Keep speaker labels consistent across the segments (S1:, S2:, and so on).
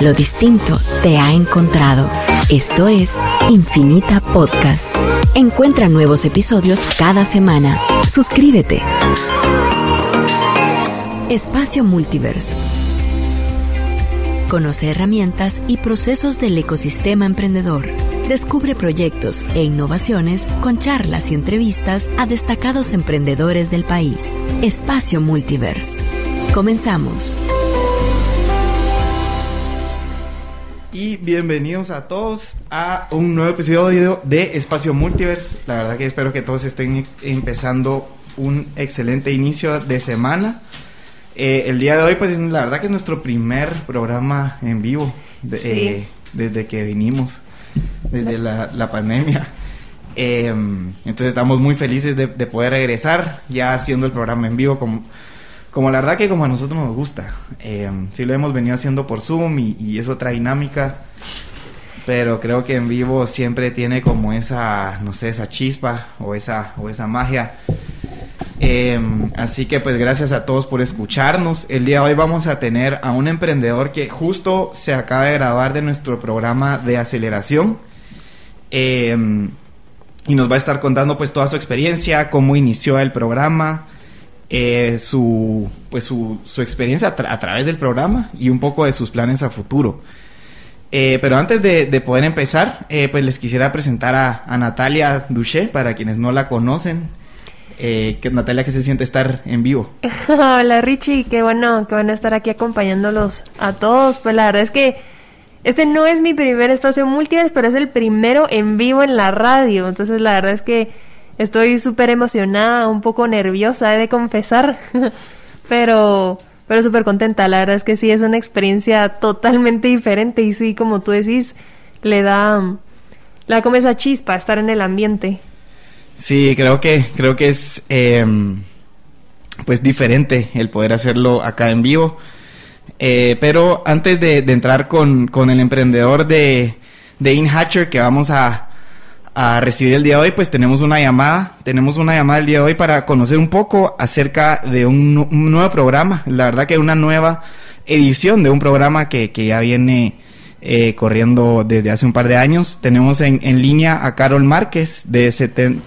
S1: Lo distinto te ha encontrado. Esto es Infinita Podcast. Encuentra nuevos episodios cada semana. Suscríbete. Espacio Multiverse. Conoce herramientas y procesos del ecosistema emprendedor. Descubre proyectos e innovaciones con charlas y entrevistas a destacados emprendedores del país. Espacio Multiverse. Comenzamos.
S2: Y bienvenidos a todos a un nuevo episodio de Espacio Multiverse. La verdad que espero que todos estén empezando un excelente inicio de semana. Eh, el día de hoy, pues la verdad que es nuestro primer programa en vivo eh, desde que vinimos desde la, pandemia. Em, entonces estamos muy felices de, poder regresar ya haciendo el programa en vivo como, como la verdad que como a nosotros nos gusta. Eh, sí lo hemos venido haciendo por Zoom y, es otra dinámica, pero creo que en vivo siempre tiene como esa, no sé, esa chispa o esa, o esa magia. Em, así que pues gracias a todos por escucharnos. El día de hoy vamos a tener a un emprendedor que justo se acaba de graduar de nuestro programa de aceleración. Em, y nos va a estar contando pues toda su experiencia, cómo inició el programa, eh, su, pues su, su experiencia a, través del programa y un poco de sus planes a futuro. Eh, pero antes de, poder empezar, eh, pues les quisiera presentar a, a, Natalia Duché, para quienes no la conocen. que Natalia, que se siente estar en vivo.
S3: Hola Richie, qué bueno, qué bueno estar aquí acompañándolos a todos. Pues la verdad es que este no es mi primer espacio multiverse, pero es el primero en vivo en la radio. Entonces la verdad es que estoy súper emocionada, un poco nerviosa, he de confesar. pero pero súper contenta. La verdad es que sí, es una experiencia totalmente diferente y sí, como tú decís, le da, la como esa chispa estar en el ambiente.
S2: Sí, creo que, creo que es em, pues diferente el poder hacerlo acá en vivo. Eh, pero antes de, entrar con, el emprendedor de, de InHatcher que vamos a, recibir el día de hoy, pues tenemos una llamada, tenemos una llamada el día de hoy para conocer un poco acerca de un, nuevo programa, la verdad que una nueva edición de un programa que, ya viene eh, corriendo desde hace un par de años. Tenemos en, línea a Carol Márquez de 70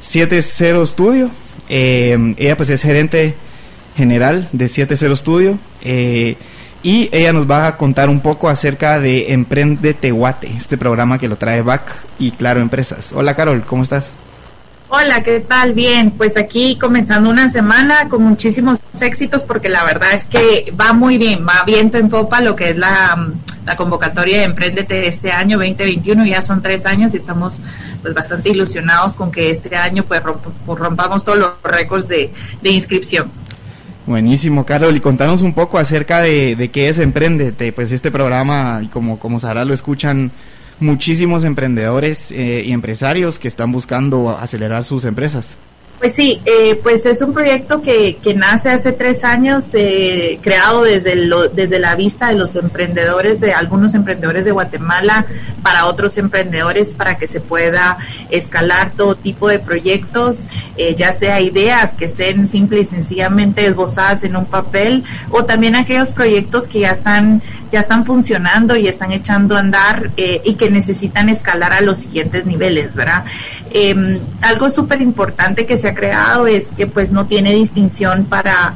S2: Studio. Eh, ella pues es gerente general de 70 Studio. Eh, y ella nos va a contar un poco acerca de Emprende Tehuate, este programa que lo trae BAC y Claro Empresas. Hola Carol, ¿cómo estás?
S4: Hola, ¿qué tal? Bien, pues aquí comenzando una semana con muchísimos éxitos porque la verdad es que va muy bien, va viento en popa lo que es la, convocatoria de Emprendete este año 2021, ya son tres años y estamos pues bastante ilusionados con que este año pues rompamos todos los récords de inscripción.
S2: Buenísimo, Carol. Y contanos un poco acerca de, qué es Emprendete. Pues este programa, y como, como sabrá, lo escuchan muchísimos emprendedores eh, y empresarios que están buscando acelerar sus empresas.
S4: Pues sí, eh, pues es un proyecto que, que nace hace tres años, eh, creado desde, lo, desde la vista de los emprendedores, de algunos emprendedores de Guatemala, para otros emprendedores, para que se pueda escalar todo tipo de proyectos, eh, ya sea ideas que estén simple y sencillamente esbozadas en un papel, o también aquellos proyectos que ya están, ya están funcionando y están echando a andar y que necesitan escalar a los siguientes niveles, ¿verdad? Em, algo súper importante que se ha creado es que pues no tiene distinción para,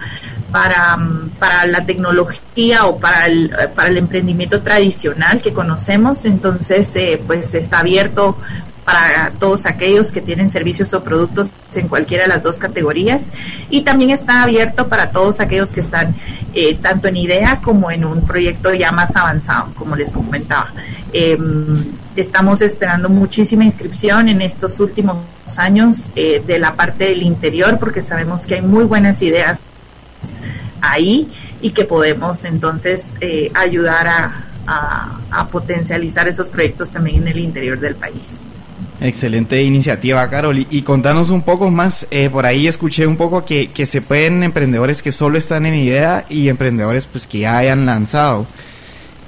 S4: para, para la tecnología o para el, para el emprendimiento tradicional que conocemos, entonces eh, pues está abierto para todos aquellos que tienen servicios o productos en cualquiera de las dos categorías y también está abierto para todos aquellos que están eh, tanto en idea como en un proyecto ya más avanzado, como les comentaba. Em, estamos esperando muchísima inscripción en estos últimos años eh, de la parte del interior porque sabemos que hay muy buenas ideas ahí y que podemos entonces eh, ayudar a, a potencializar esos proyectos también en el interior del país.
S2: Excelente iniciativa, Carol. Y, contanos un poco más, eh, por ahí escuché un poco que, se pueden emprendedores que solo están en idea y emprendedores pues que ya hayan lanzado.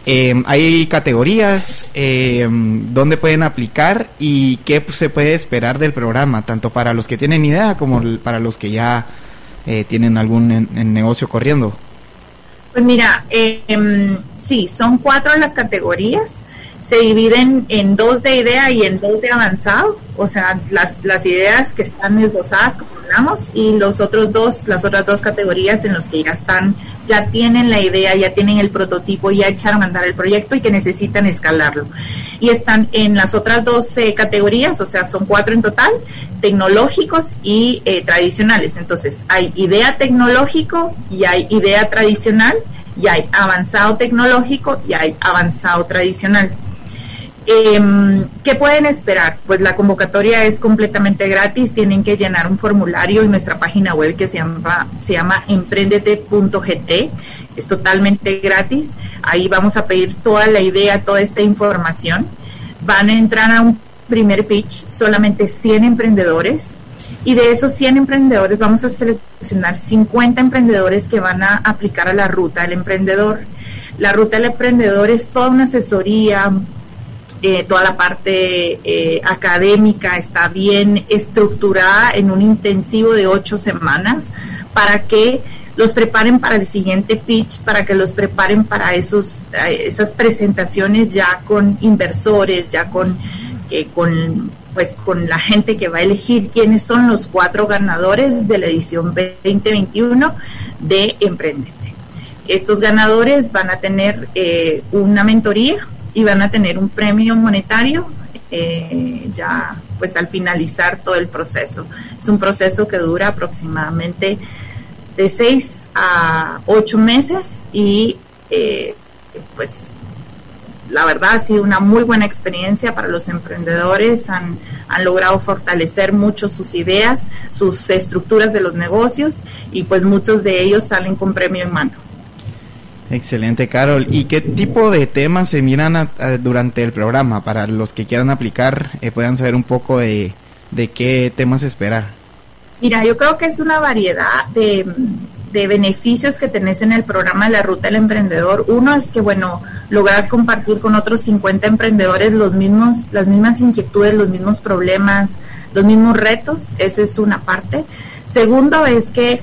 S2: Eh, hay categorías eh, donde pueden aplicar y qué se puede esperar del programa, tanto para los que tienen idea como para los que ya tienen algún negocio corriendo.
S4: Pues mira, eh, sí, son cuatro las categorías se dividen en dos de idea y en dos de avanzado, o sea, las, las ideas que están esbozadas, como hablamos, y los otros dos, las otras dos categorías en los que ya están, ya tienen la idea, ya tienen el prototipo, ya echaron a andar el proyecto y que necesitan escalarlo. Y están en las otras dos eh, categorías, o sea, son cuatro en total, tecnológicos y eh, tradicionales. Entonces, hay idea tecnológico y hay idea tradicional y hay avanzado tecnológico y hay avanzado tradicional. Eh, ¿Qué pueden esperar? Pues la convocatoria es completamente gratis, tienen que llenar un formulario en nuestra página web que se llama, se llama emprendete.gt, es totalmente gratis, ahí vamos a pedir toda la idea, toda esta información. Van a entrar a un primer pitch solamente 100 emprendedores y de esos 100 emprendedores vamos a seleccionar 50 emprendedores que van a aplicar a la ruta del emprendedor. La ruta del emprendedor es toda una asesoría, eh, toda la parte eh, académica está bien estructurada en un intensivo de ocho semanas para que los preparen para el siguiente pitch, para que los preparen para esos, eh, esas presentaciones ya con inversores, ya con, con, pues, con la gente que va a elegir quiénes son los cuatro ganadores de la edición 2021 de Emprendete. Estos ganadores van a tener una mentoría y van a tener un premio monetario eh, ya pues al finalizar todo el proceso. Es un proceso que dura aproximadamente de seis a ocho meses y eh, pues la verdad ha sido una muy buena experiencia para los emprendedores, han, han logrado fortalecer mucho sus ideas, sus estructuras de los negocios y pues muchos de ellos salen con premio en mano.
S2: Excelente, Carol. ¿Y qué tipo de temas se miran durante el programa? Para los que quieran aplicar, eh, puedan saber un poco de, qué temas esperar.
S4: Mira, yo creo que es una variedad de, de, beneficios que tenés en el programa de la Ruta del Emprendedor. Uno es que, bueno, logras compartir con otros 50 emprendedores los mismos, las mismas inquietudes, los mismos problemas, los mismos retos. Esa es una parte. Segundo es que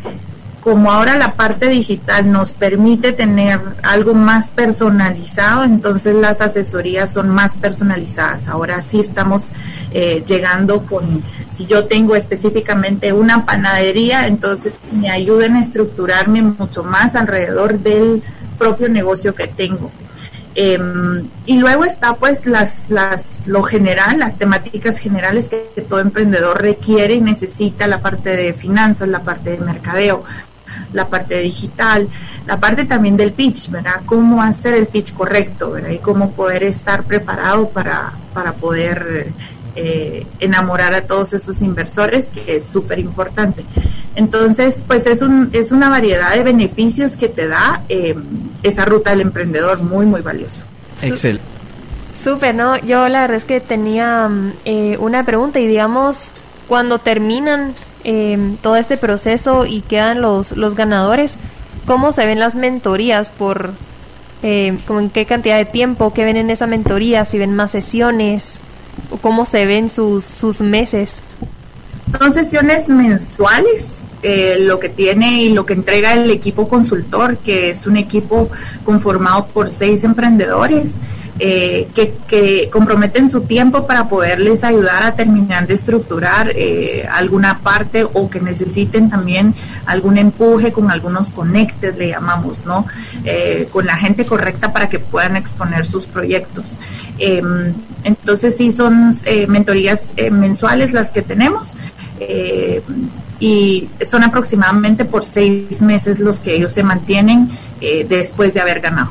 S4: como ahora la parte digital nos permite tener algo más personalizado, entonces las asesorías son más personalizadas. Ahora sí estamos eh, llegando con, si yo tengo específicamente una panadería, entonces me ayuden a estructurarme mucho más alrededor del propio negocio que tengo. Em, y luego está pues las, las, lo general, las temáticas generales que todo emprendedor requiere y necesita, la parte de finanzas, la parte de mercadeo, la parte digital, la parte también del pitch, ¿verdad? Cómo hacer el pitch correcto, ¿verdad? Y cómo poder estar preparado para, para poder eh, enamorar a todos esos inversores, que es súper importante. Entonces, pues es, un, es una variedad de beneficios que te da eh, esa ruta del emprendedor, muy, muy valioso.
S2: Excel.
S3: Súper, ¿no? Yo la verdad es que tenía mm, eh, una pregunta y digamos, cuando terminan Em, todo este proceso y quedan los, los ganadores, ¿cómo se ven las mentorías por, eh, como en qué cantidad de tiempo, qué ven en esa mentoría, si ven más sesiones, o cómo se ven sus, sus meses?
S4: Son sesiones mensuales, eh, lo que tiene y lo que entrega el equipo consultor, que es un equipo conformado por seis emprendedores eh, que, comprometen su tiempo para poderles ayudar a terminar de estructurar eh, alguna parte o que necesiten también algún empuje con algunos conectes, le llamamos, ¿no? Eh, con la gente correcta para que puedan exponer sus proyectos. Em, entonces sí son mentorías mensuales las que tenemos y son aproximadamente por seis meses los que ellos se mantienen después de haber ganado.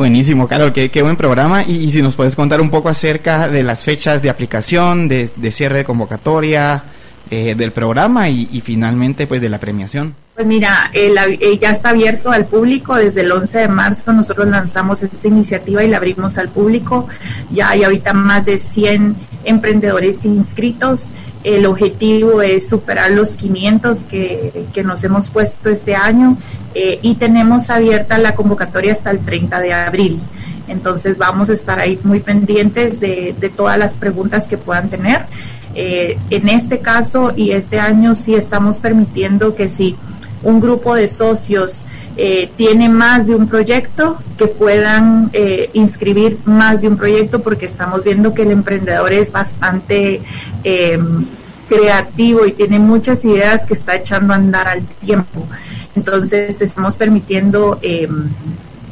S2: Buenísimo, Carol, qué, buen programa. Y, si nos puedes contar un poco acerca de las fechas de aplicación, de, cierre de convocatoria, eh, del programa y, finalmente pues de la premiación.
S4: Pues mira, eh, ya está abierto al público desde el 11 de marzo. Nosotros lanzamos esta iniciativa y la abrimos al público. Ya hay ahorita más de 100 emprendedores inscritos. El objetivo es superar los 500 que, que nos hemos puesto este año eh, y tenemos abierta la convocatoria hasta el 30 de abril. Entonces vamos a estar ahí muy pendientes de, de todas las preguntas que puedan tener. Eh, en este caso y este año sí estamos permitiendo que si un grupo de socios eh, tiene más de un proyecto, que puedan eh, inscribir más de un proyecto, porque estamos viendo que el emprendedor es bastante em, creativo y tiene muchas ideas que está echando a andar al tiempo. Entonces, estamos permitiendo em,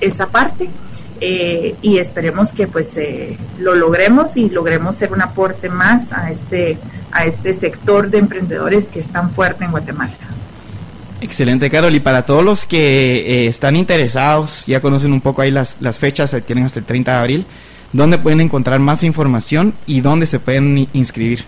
S4: esa parte. Eh, y esperemos que pues lo logremos y logremos ser un aporte más a este a este sector de emprendedores que es tan fuerte en Guatemala.
S2: Excelente, Carol. Y para todos los que eh, están interesados, ya conocen un poco ahí las, las fechas, tienen hasta el 30 de abril, ¿dónde pueden encontrar más información y dónde se pueden inscribir?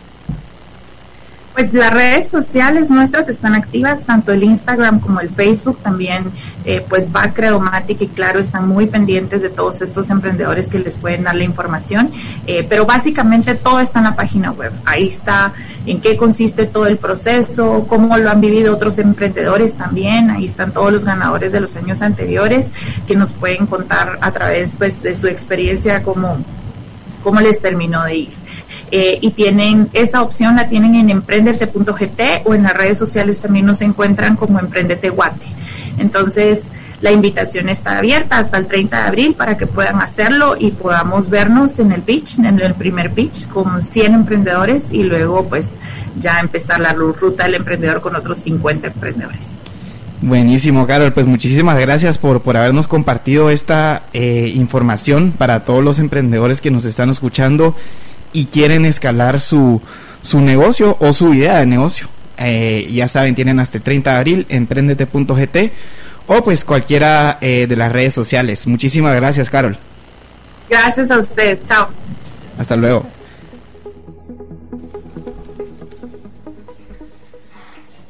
S4: Pues las redes sociales nuestras están activas, tanto el Instagram como el Facebook, también eh, pues Bacreomatic y Claro están muy pendientes de todos estos emprendedores que les pueden dar la información, eh, pero básicamente todo está en la página web, ahí está en qué consiste todo el proceso, cómo lo han vivido otros emprendedores también, ahí están todos los ganadores de los años anteriores que nos pueden contar a través pues de su experiencia cómo, cómo les terminó de ir. Eh, y tienen esa opción la tienen en emprendete.gt o en las redes sociales también nos encuentran como Emprendete Guate. Entonces, la invitación está abierta hasta el 30 de abril para que puedan hacerlo y podamos vernos en el pitch, en el primer pitch con 100 emprendedores y luego pues ya empezar la ruta del emprendedor con otros 50 emprendedores.
S2: Buenísimo, Carol. Pues muchísimas gracias por, por habernos compartido esta eh, información para todos los emprendedores que nos están escuchando y quieren escalar su, su negocio o su idea de negocio. Eh, ya saben, tienen hasta el 30 de abril, emprendete.gt o pues cualquiera eh, de las redes sociales. Muchísimas gracias, Carol.
S4: Gracias a ustedes. Chao.
S2: Hasta luego.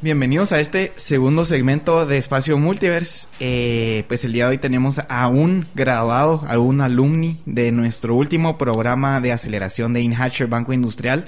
S2: Bienvenidos a este segundo segmento de Espacio Multiverse. Eh, pues el día de hoy tenemos a un graduado, a un alumni de nuestro último programa de aceleración de InHatcher Banco Industrial.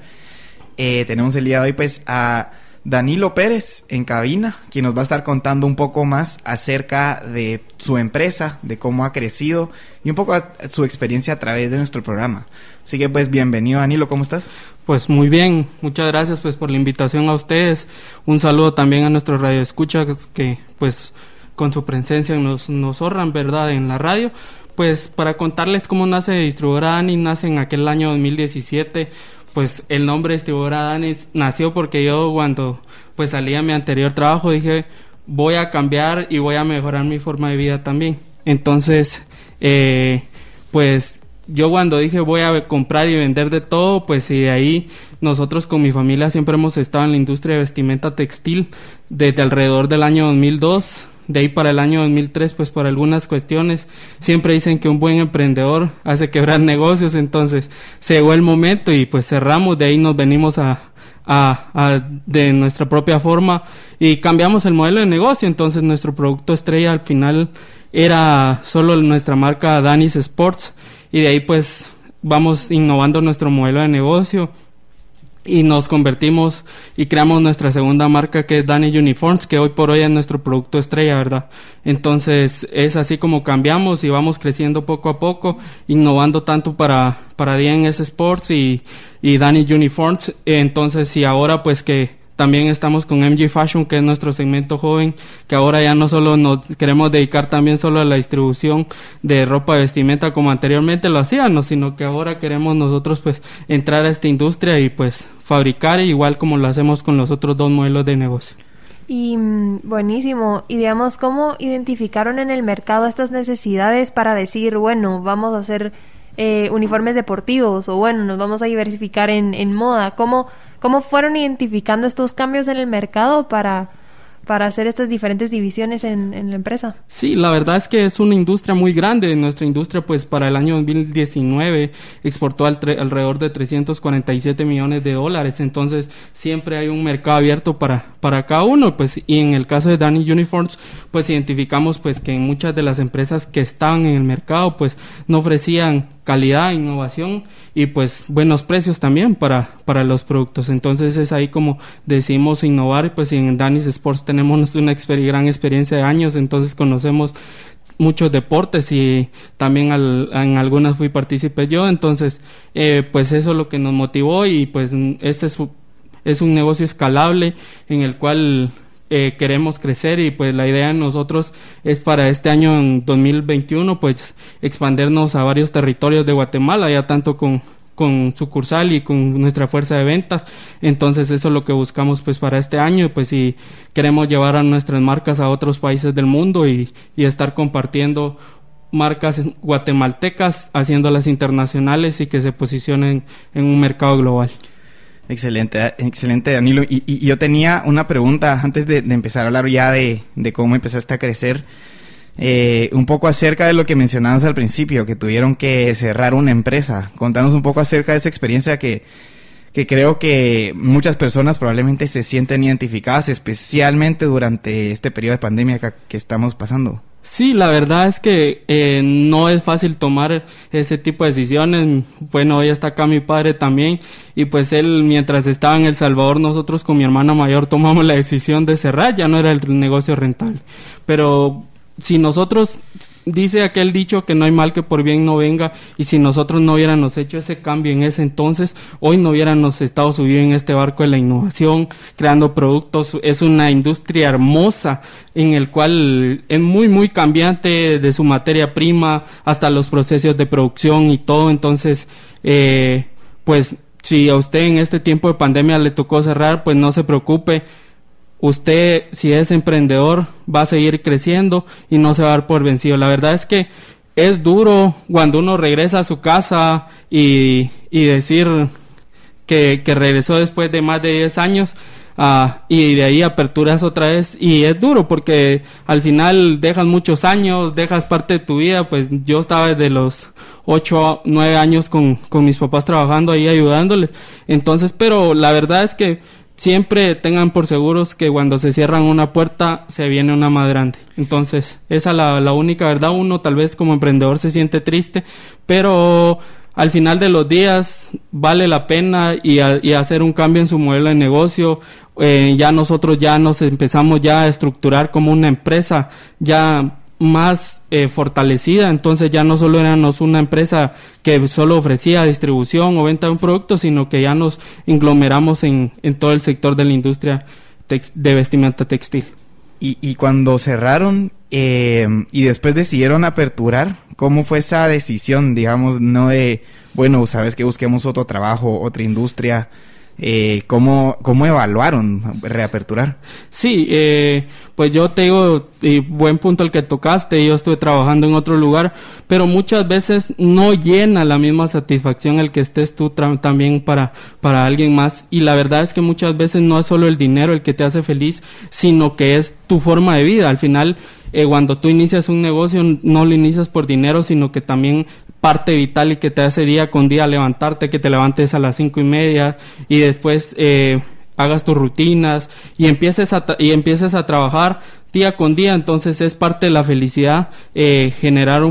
S2: Eh, tenemos el día de hoy pues a Danilo Pérez en cabina, quien nos va a estar contando un poco más acerca de su empresa, de cómo ha crecido y un poco su experiencia a través de nuestro programa. Así que pues bienvenido Danilo, ¿cómo estás?
S5: Pues muy bien, muchas gracias pues por la invitación a ustedes. Un saludo también a nuestros radioescuchas que pues con su presencia nos, nos ¿verdad?, en la radio. Pues para contarles cómo nace Distribuidora Dani, nace en aquel año 2017 pues el nombre distribuidora Dani nació porque yo cuando pues salí a mi anterior trabajo dije voy a cambiar y voy a mejorar mi forma de vida también. Entonces, eh, pues yo cuando dije voy a comprar y vender de todo, pues y de ahí nosotros con mi familia siempre hemos estado en la industria de vestimenta textil desde alrededor del año 2002 de ahí para el año 2003, pues por algunas cuestiones, siempre dicen que un buen emprendedor hace quebrar negocios, entonces llegó el momento y pues cerramos, de ahí nos venimos a, a, de nuestra propia forma y cambiamos el modelo de negocio, entonces nuestro producto estrella al final era solo nuestra marca Danis Sports y de ahí pues vamos innovando nuestro modelo de negocio y nos convertimos y creamos nuestra segunda marca que es Danny Uniforms, que hoy por hoy es nuestro producto estrella, ¿verdad? Entonces es así como cambiamos y vamos creciendo poco a poco, innovando tanto para, para DNS Sports y, y Danny Uniforms. Entonces, y ahora pues que también estamos con MG Fashion, que es nuestro segmento joven, que ahora ya no solo nos queremos dedicar también solo a la distribución de ropa de vestimenta como anteriormente lo hacíamos, sino que ahora queremos nosotros pues entrar a esta industria y pues fabricar igual como lo hacemos con los otros dos modelos de negocio.
S3: Y mm, buenísimo. Y digamos, ¿cómo identificaron en el mercado estas necesidades para decir, bueno, vamos a hacer eh, uniformes deportivos o bueno, nos vamos a diversificar en, en moda? ¿Cómo, ¿Cómo fueron identificando estos cambios en el mercado para para hacer estas diferentes divisiones en, en, la empresa?
S5: Sí, la verdad es que es una industria muy grande. Nuestra industria, pues para el año 2019 exportó al alrededor de 347 millones de dólares. Entonces, siempre hay un mercado abierto para, para cada uno. Pues, y en el caso de Danny Uniforms, pues identificamos pues que muchas de las empresas que estaban en el mercado, pues no ofrecían calidad, innovación y pues buenos precios también para, para los productos. Entonces es ahí como decimos innovar, pues en Danis Sports tenemos una gran experiencia de años, entonces conocemos muchos deportes y también en algunas fui partícipe yo, entonces eh, pues eso es lo que nos motivó y pues este es, es un negocio escalable en el cual eh, queremos crecer y pues la idea de nosotros es para este año en 2021 pues expandernos a varios territorios de Guatemala, ya tanto con con sucursal y con nuestra fuerza de ventas. Entonces eso es lo que buscamos pues para este año, pues si queremos llevar a nuestras marcas a otros países del mundo y, y estar compartiendo marcas guatemaltecas, haciéndolas internacionales y que se posicionen en un mercado global.
S2: Excelente, excelente Danilo. Y, yo tenía una pregunta antes de, empezar a hablar ya de, cómo empezaste a crecer. Eh, un poco acerca de lo que mencionabas al principio, que tuvieron que cerrar una empresa. Contanos un poco acerca de esa experiencia que, que creo que muchas personas probablemente se sienten identificadas, especialmente durante este periodo de pandemia que estamos pasando.
S5: Sí, la verdad es que eh, no es fácil tomar ese tipo de decisiones. Bueno, hoy está acá mi padre también y pues él mientras estaba en El Salvador nosotros con mi hermana mayor tomamos la decisión de cerrar, ya no era el negocio rentable. Pero si nosotros dice aquel dicho que no hay mal que por bien no venga y si nosotros no hubiéramos hecho ese cambio en ese entonces, hoy no hubiéramos estado subidos en este barco de la innovación, creando productos, es una industria hermosa en el cual es muy muy cambiante de su materia prima hasta los procesos de producción y todo, entonces eh, pues si a usted en este tiempo de pandemia le tocó cerrar, pues no se preocupe, usted, si es emprendedor, va a seguir creciendo y no se va a dar por vencido. La verdad es que es duro cuando uno regresa a su casa y, y decir que, que, regresó después de más de 10 años uh, y de ahí aperturas otra vez y es duro porque al final dejas muchos años, dejas parte de tu vida, pues yo estaba desde los 8, 9 años con, con mis papás trabajando ahí ayudándoles. Entonces, pero la verdad es que siempre tengan por seguros que cuando se cierran una puerta se viene una más grande. Entonces, esa es la, única verdad. Uno tal vez como emprendedor se siente triste, pero al final de los días vale la pena y, hacer un cambio en su modelo de negocio. Eh, ya nosotros ya nos empezamos ya a estructurar como una empresa ya más eh, fortalecida, entonces ya no solo éramos una empresa que solo ofrecía distribución o venta de un producto, sino que ya nos inglomeramos en, en todo el sector de la industria de vestimenta textil.
S2: Y, y cuando cerraron eh, y después decidieron aperturar, ¿cómo fue esa decisión, digamos, no de, bueno, sabes que busquemos otro trabajo, otra industria? Eh, ¿cómo, ¿cómo evaluaron reaperturar?
S5: Sí, eh, pues yo te digo, y buen punto el que tocaste, yo estuve trabajando en otro lugar, pero muchas veces no llena la misma satisfacción el que estés tú también para, para alguien más. Y la verdad es que muchas veces no es solo el dinero el que te hace feliz, sino que es tu forma de vida. Al final, eh, cuando tú inicias un negocio, no lo inicias por dinero, sino que también parte vital y que te hace día con día levantarte, que te levantes a las cinco y media y después eh, hagas tus rutinas y empieces a y empieces a trabajar día con día, entonces es parte de la felicidad eh, generar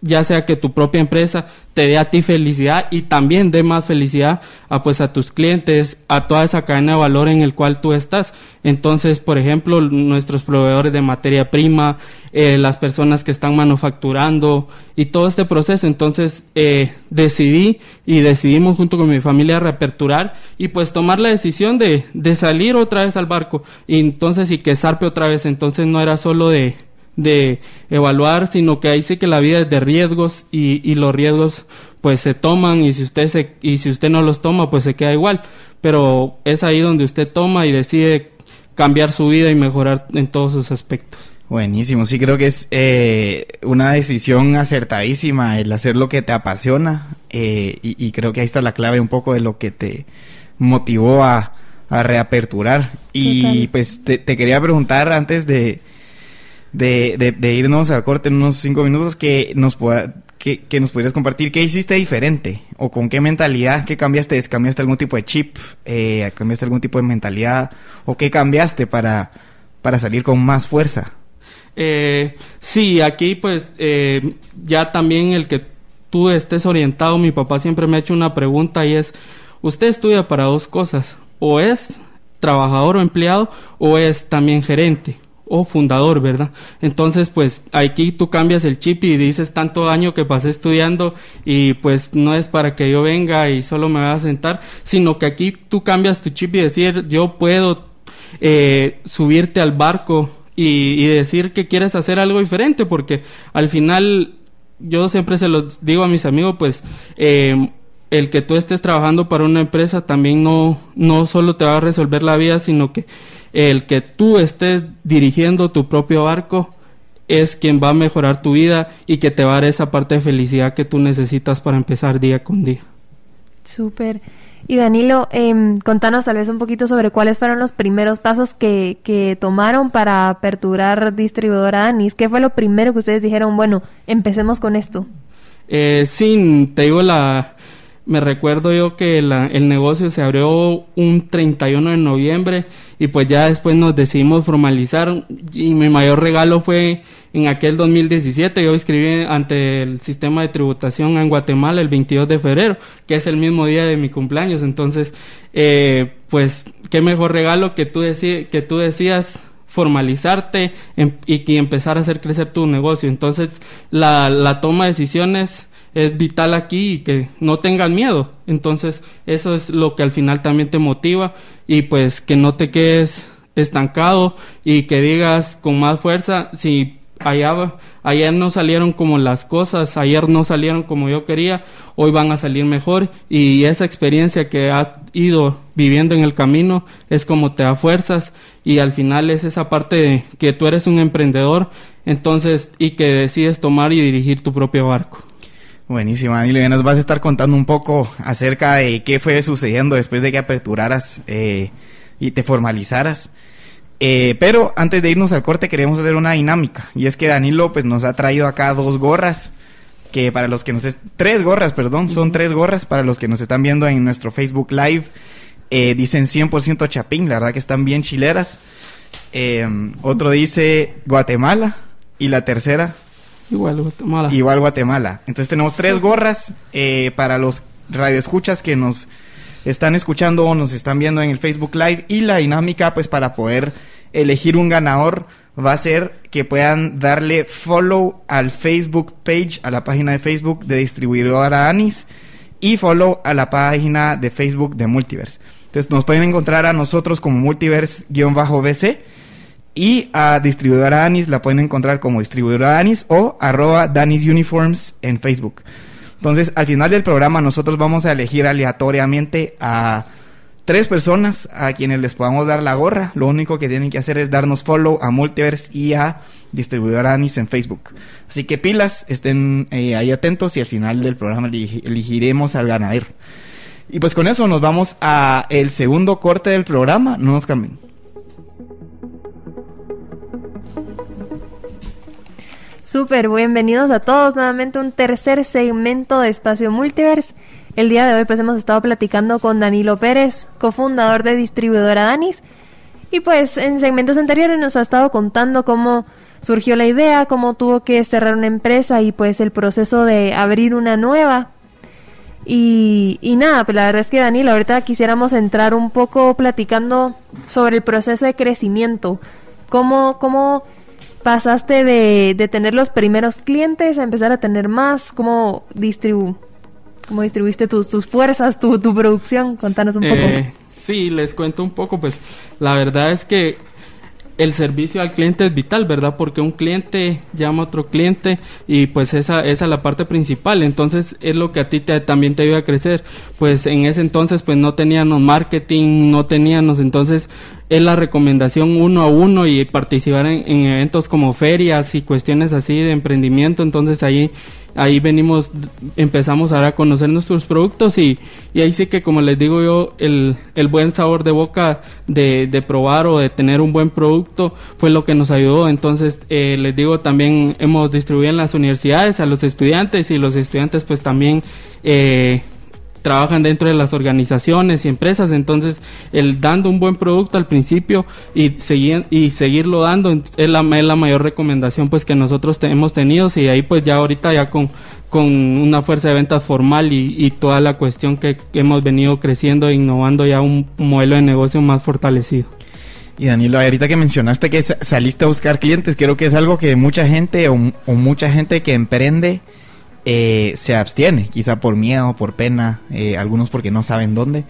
S5: ya sea que tu propia empresa te dé a ti felicidad y también dé más felicidad a pues a tus clientes, a toda esa cadena de valor en el cual tú estás. Entonces, por ejemplo, nuestros proveedores de materia prima, eh, las personas que están manufacturando y todo este proceso. Entonces, eh, decidí y decidimos junto con mi familia reaperturar y pues tomar la decisión de, de salir otra vez al barco y entonces y que zarpe otra vez. Entonces no era solo de de evaluar, sino que ahí sí que la vida es de riesgos y, y los riesgos pues se toman y si usted se, y si usted no los toma pues se queda igual, pero es ahí donde usted toma y decide cambiar su vida y mejorar en todos sus aspectos.
S2: Buenísimo, sí creo que es eh, una decisión acertadísima el hacer lo que te apasiona eh, y, creo que ahí está la clave un poco de lo que te motivó a, a reaperturar. Y pues te, quería preguntar antes de, de, de, irnos al corte en unos cinco minutos que nos pueda, que, que, nos pudieras compartir qué hiciste diferente o con qué mentalidad, qué cambiaste, cambiaste algún tipo de chip, eh, cambiaste algún tipo de mentalidad o qué cambiaste para, para salir con más fuerza.
S5: Eh, sí, aquí pues eh, ya también el que tú estés orientado, mi papá siempre me ha hecho una pregunta y es, usted estudia para dos cosas, o es trabajador o empleado o es también gerente o fundador, ¿verdad? Entonces, pues aquí tú cambias el chip y dices tanto año que pasé estudiando y pues no es para que yo venga y solo me vaya a sentar, sino que aquí tú cambias tu chip y decir yo puedo eh, subirte al barco y, decir que quieres hacer algo diferente, porque al final yo siempre se lo digo a mis amigos, pues eh, el que tú estés trabajando para una empresa también no, no solo te va a resolver la vida, sino que el que tú estés dirigiendo tu propio barco es quien va a mejorar tu vida y que te va a dar esa parte de felicidad que tú necesitas para empezar día con día.
S3: Súper. Y Danilo, eh, contanos tal vez un poquito sobre cuáles fueron los primeros pasos que, que tomaron para aperturar distribuidora Anis. ¿Qué fue lo primero que ustedes dijeron? Bueno, empecemos con esto.
S5: Eh, sí, te digo la, me recuerdo yo que el negocio se abrió un 31 de noviembre y pues ya después nos decidimos formalizar y mi mayor regalo fue en aquel 2017 yo escribí ante el sistema de tributación en Guatemala el 22 de febrero que es el mismo día de mi cumpleaños. Entonces eh, pues qué mejor regalo que tú, que tú decías formalizarte em, y, y empezar a hacer crecer tu negocio. Entonces la, la toma de decisiones es vital aquí y que no tengan miedo. Entonces, eso es lo que al final también te motiva y pues que no te quedes estancado y que digas con más fuerza si allá ayer no salieron como las cosas, ayer no salieron como yo quería, hoy van a salir mejor y esa experiencia que has ido viviendo en el camino es como te da fuerzas y al final es esa parte de que tú eres un emprendedor, entonces y que decides tomar y dirigir tu propio barco.
S2: Buenísimo, Danilo. nos vas a estar contando un poco acerca de qué fue sucediendo después de que aperturaras eh, y te formalizaras. Eh, pero antes de irnos al corte queremos hacer una dinámica. Y es que Danilo pues, nos ha traído acá dos gorras. Que para los que nos... tres gorras, perdón. Son tres gorras para los que nos están viendo en nuestro Facebook Live. Eh, dicen 100% Chapín. La verdad que están bien chileras. otro dice Guatemala. Y la tercera
S5: Igual Guatemala.
S2: Igual Guatemala. Entonces tenemos tres gorras eh, para los radioescuchas que nos están escuchando o nos están viendo en el Facebook Live. Y la dinámica, pues para poder elegir un ganador, va a ser que puedan darle follow al Facebook page, a la página de Facebook de distribuidora Anis y follow a la página de Facebook de Multiverse. Entonces nos pueden encontrar a nosotros como Multiverse-BC y a distribuidora Anis la pueden encontrar como distribuidora Anis o arroba Danis Uniforms en Facebook. Entonces, al final del programa nosotros vamos a elegir aleatoriamente a tres personas a quienes les podamos dar la gorra. Lo único que tienen que hacer es darnos follow a Multiverse y a distribuidora Anis en Facebook. Así que pilas, estén eh, ahí atentos y al final del programa elegiremos al ganadero. Y pues con eso nos vamos a el segundo corte del programa. No nos cambien.
S3: Súper, bienvenidos a todos nuevamente a un tercer segmento de Espacio Multiverse. El día de hoy pues hemos estado platicando con Danilo Pérez, cofundador de distribuidora Danis. Y pues en segmentos anteriores nos ha estado contando cómo surgió la idea, cómo tuvo que cerrar una empresa y pues el proceso de abrir una nueva. Y, y nada, pues la verdad es que Danilo, ahorita quisiéramos entrar un poco platicando sobre el proceso de crecimiento. Cómo, cómo pasaste de, de, tener los primeros clientes a empezar a tener más? ¿Cómo, distribu cómo distribuiste tus, tus fuerzas, tu, tu producción? Contanos un poco.
S5: Eh, sí, les cuento un poco. Pues la verdad es que el servicio al cliente es vital, ¿verdad? Porque un cliente llama a otro cliente y pues esa, esa es la parte principal. Entonces es lo que a ti te, también te ayuda a crecer. Pues en ese entonces pues no teníamos marketing, no teníamos entonces es la recomendación uno a uno y participar en, eventos como ferias y cuestiones así de emprendimiento. Entonces ahí, ahí venimos, empezamos ahora a conocer nuestros productos y, y ahí sí que como les digo yo, el, el buen sabor de boca de, de, probar o de tener un buen producto fue lo que nos ayudó. Entonces eh, les digo, también hemos distribuido en las universidades a los estudiantes y los estudiantes pues también... Eh, trabajan dentro de las organizaciones y empresas, entonces el dando un buen producto al principio y seguir y seguirlo dando es la, la mayor recomendación pues que nosotros hemos tenido y ahí pues ya ahorita ya con con una fuerza de ventas formal y, toda la cuestión que, hemos venido creciendo e innovando ya un, modelo de negocio más fortalecido.
S2: Y Danilo, ahorita que mencionaste que saliste a buscar clientes, creo que es algo que mucha gente o mucha gente que emprende eh, se abstiene, quizá por miedo, por pena, eh, algunos porque no saben dónde.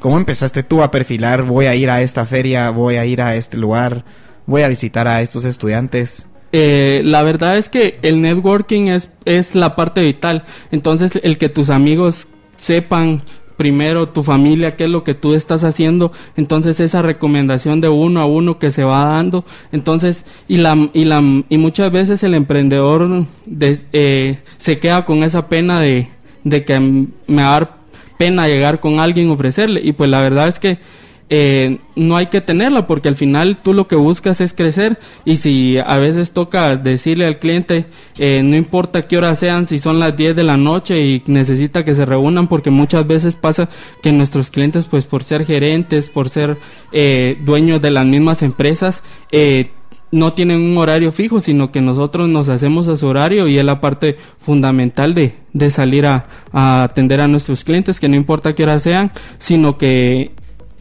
S2: ¿Cómo empezaste tú a perfilar, voy a ir a esta feria, voy a ir a este lugar, voy a visitar a estos estudiantes?
S5: Eh, la verdad es que el networking es, es la parte vital. Entonces, el que tus amigos sepan primero tu familia, qué es lo que tú estás haciendo, entonces esa recomendación de uno a uno que se va dando, entonces, y la, y la, y muchas veces el emprendedor eh, se queda con esa pena de, de que me va a dar pena llegar con alguien ofrecerle, y pues la verdad es que eh, no hay que tenerla porque al final tú lo que buscas es crecer y si a veces toca decirle al cliente, eh, no importa qué hora sean, si son las 10 de la noche y necesita que se reúnan porque muchas veces pasa que nuestros clientes pues por ser gerentes, por ser eh, dueños de las mismas empresas, no tienen un horario fijo, sino que nosotros nos hacemos a su horario y es la parte fundamental de, de salir a, a, atender a nuestros clientes, que no importa qué hora sean, sino que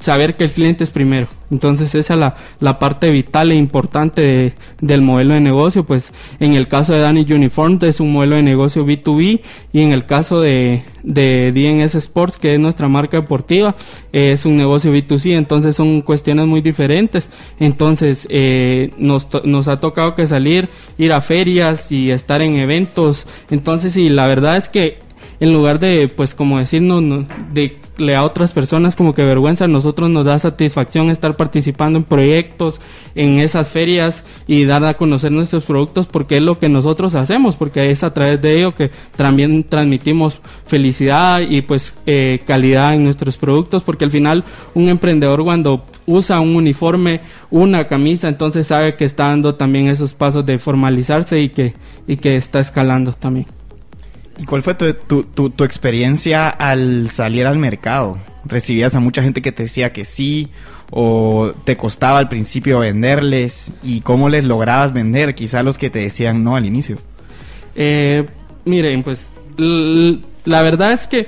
S5: saber que el cliente es primero. Entonces esa es la, la parte vital e importante del modelo de negocio. Pues en el caso de Danny Uniform es un modelo de negocio B2B y en el caso de, de DNS Sports, que es nuestra marca deportiva, es un negocio B2C. Entonces son cuestiones muy diferentes. Entonces eh, nos, nos ha tocado que salir, ir a ferias y estar en eventos. Entonces y la verdad es que en lugar de, pues, como decirnos, de a otras personas como que vergüenza, a nosotros nos da satisfacción estar participando en proyectos, en esas ferias y dar a conocer nuestros productos porque es lo que nosotros hacemos, porque es a través de ello que también transmitimos felicidad y pues eh, calidad en nuestros productos, porque al final un emprendedor cuando usa un uniforme, una camisa, entonces sabe que está dando también esos pasos de formalizarse y que, y que está escalando también.
S2: ¿Y cuál fue tu, tu, tu, experiencia al salir al mercado? ¿Recibías a mucha gente que te decía que sí? ¿O te costaba al principio venderles? ¿Y cómo les lograbas vender? Quizá los que te decían no al inicio.
S5: Eh, miren, pues la verdad es que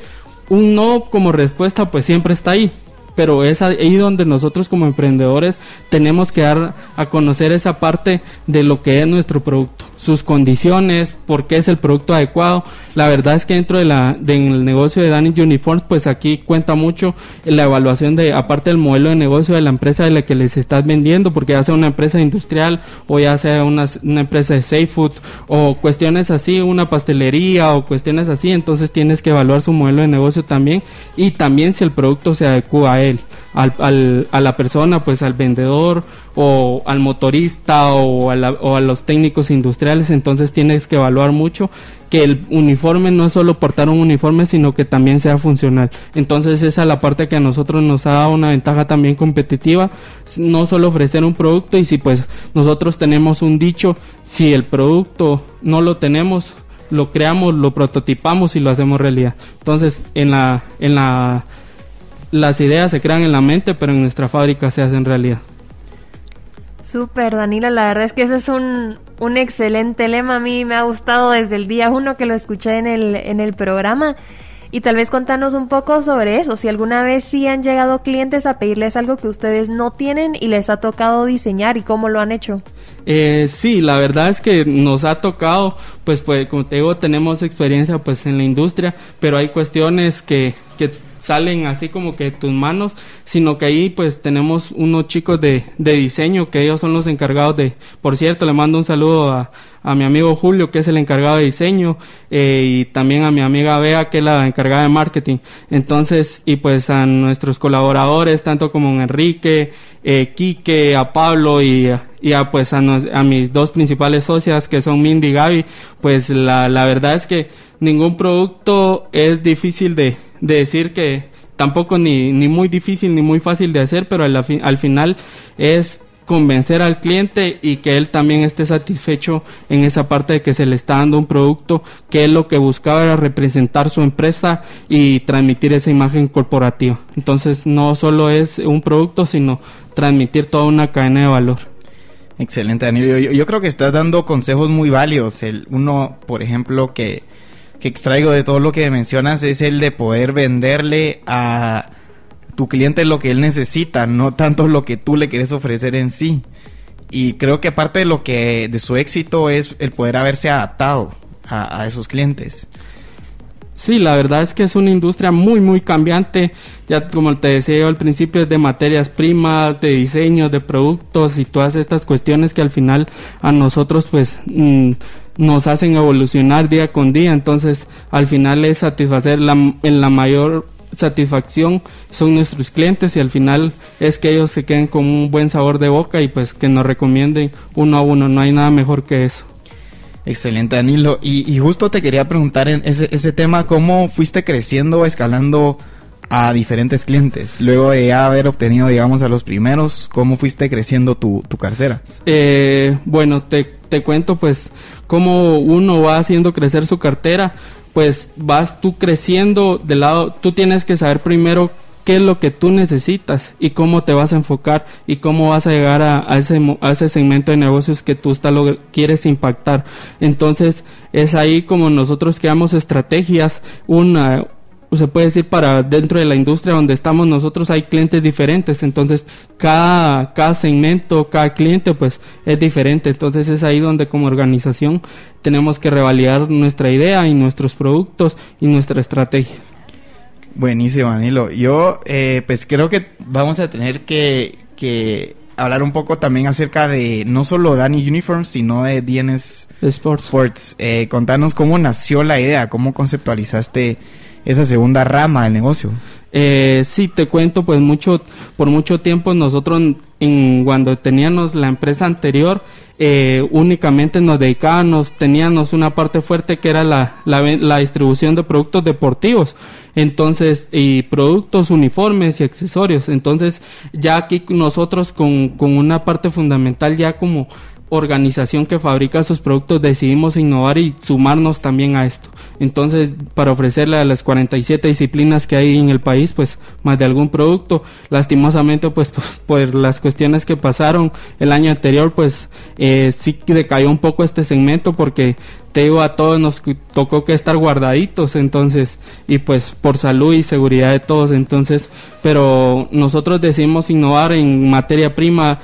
S5: un no como respuesta pues siempre está ahí pero es ahí donde nosotros como emprendedores tenemos que dar a conocer esa parte de lo que es nuestro producto sus condiciones, por qué es el producto adecuado. La verdad es que dentro de la, del negocio de Danny Uniforms, pues aquí cuenta mucho la evaluación de, aparte del modelo de negocio de la empresa de la que les estás vendiendo, porque ya sea una empresa industrial o ya sea una, una empresa de safe food o cuestiones así, una pastelería o cuestiones así, entonces tienes que evaluar su modelo de negocio también y también si el producto se adecua a él, al, al, a la persona, pues al vendedor o al motorista o a, o a los técnicos industriales, entonces tienes que evaluar mucho que el uniforme no es solo portar un uniforme, sino que también sea funcional. Entonces esa es la parte que a nosotros nos ha dado una ventaja también competitiva, no solo ofrecer un producto y si pues nosotros tenemos un dicho, si el producto no lo tenemos, lo creamos, lo prototipamos y lo hacemos realidad. Entonces en la, en la, las ideas se crean en la mente, pero en nuestra fábrica se hacen realidad.
S3: Súper, Danila, la verdad es que ese es un, un, excelente lema. A mí me ha gustado desde el día uno que lo escuché en el, en el programa. Y tal vez contanos un poco sobre eso, si alguna vez sí han llegado clientes a pedirles algo que ustedes no tienen y les ha tocado diseñar y cómo lo han hecho.
S5: Eh, sí, la verdad es que nos ha tocado, pues, pues como te digo, tenemos experiencia pues en la industria, pero hay cuestiones que, que salen así como que tus manos, sino que ahí pues tenemos unos chicos de, de diseño que ellos son los encargados de, por cierto, le mando un saludo a, a mi amigo Julio, que es el encargado de diseño, eh, y también a mi amiga Bea, que es la encargada de marketing. Entonces, y pues a nuestros colaboradores, tanto como a Enrique, eh, Quique, a Pablo y, y a pues a, a, mis dos principales socias, que son Mindy y Gaby, pues la, la verdad es que ningún producto es difícil de, de decir que tampoco ni, ni muy difícil ni muy fácil de hacer, pero al, al final es convencer al cliente y que él también esté satisfecho en esa parte de que se le está dando un producto que es lo que buscaba era representar su empresa y transmitir esa imagen corporativa. Entonces no solo es un producto, sino transmitir toda una cadena de valor.
S2: Excelente, Daniel. Yo, yo creo que estás dando consejos muy válidos. El, uno, por ejemplo, que que extraigo de todo lo que mencionas es el de poder venderle a tu cliente lo que él necesita, no tanto lo que tú le quieres ofrecer en sí. Y creo que parte de lo que de su éxito es el poder haberse adaptado a, esos clientes.
S5: Sí, la verdad es que es una industria muy, muy cambiante. Ya como te decía yo al principio, es de materias primas, de diseño, de productos y todas estas cuestiones que al final a nosotros pues mm, nos hacen evolucionar día con día. Entonces, al final es satisfacer la, en la mayor satisfacción son nuestros clientes y al final es que ellos se queden con un buen sabor de boca y pues que nos recomienden uno a uno. No hay nada mejor que eso.
S2: Excelente, Danilo. Y, justo te quería preguntar en ese, ese tema, ¿cómo fuiste creciendo, escalando a diferentes clientes? Luego de haber obtenido, digamos, a los primeros, ¿cómo fuiste creciendo tu, tu cartera?
S5: Eh, bueno, te, te cuento pues cómo uno va haciendo crecer su cartera. Pues vas tú creciendo de lado, tú tienes que saber primero qué es lo que tú necesitas y cómo te vas a enfocar y cómo vas a llegar a, ese, a ese segmento de negocios que tú está quieres impactar. Entonces es ahí como nosotros creamos estrategias, una se puede decir para dentro de la industria donde estamos nosotros hay clientes diferentes entonces cada cada segmento cada cliente pues es diferente entonces es ahí donde como organización tenemos que revalidar nuestra idea y nuestros productos y nuestra estrategia
S2: Buenísimo, Danilo. Yo, eh, pues creo que vamos a tener que, que hablar un poco también acerca de no solo Danny Uniforms, sino de DNS Sports. Sports. Eh, contanos cómo nació la idea, cómo conceptualizaste esa segunda rama del negocio.
S5: Eh, sí, te cuento, pues mucho, por mucho tiempo nosotros, en, cuando teníamos la empresa anterior, eh, únicamente nos dedicábamos, teníamos una parte fuerte que era la, la, distribución de productos deportivos, entonces, y productos, uniformes y accesorios. Entonces, ya aquí nosotros con, con una parte fundamental ya como organización que fabrica sus productos decidimos innovar y sumarnos también a esto. Entonces, para ofrecerle a las 47 disciplinas que hay en el país, pues más de algún producto. Lastimosamente, pues por, las cuestiones que pasaron el año anterior, pues eh, sí decayó un poco este segmento porque te digo, a todos nos tocó que estar guardaditos, entonces, y pues por salud y seguridad de todos, entonces, pero nosotros decidimos innovar en materia prima,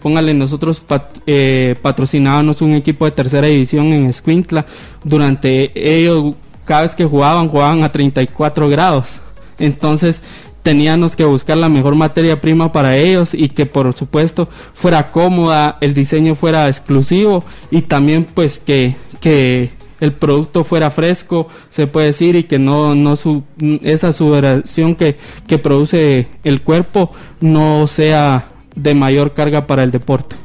S5: póngale, nosotros eh, patrocinábamos un equipo de tercera división en Escuintla, durante ellos, cada vez que jugaban, jugaban a 34 grados, entonces, teníamos que buscar la mejor materia prima para ellos y que por supuesto fuera cómoda, el diseño fuera exclusivo y también pues que que el producto fuera fresco, se puede decir, y que no, no su, esa sudoración que, que produce el cuerpo no sea de mayor carga para el deporte.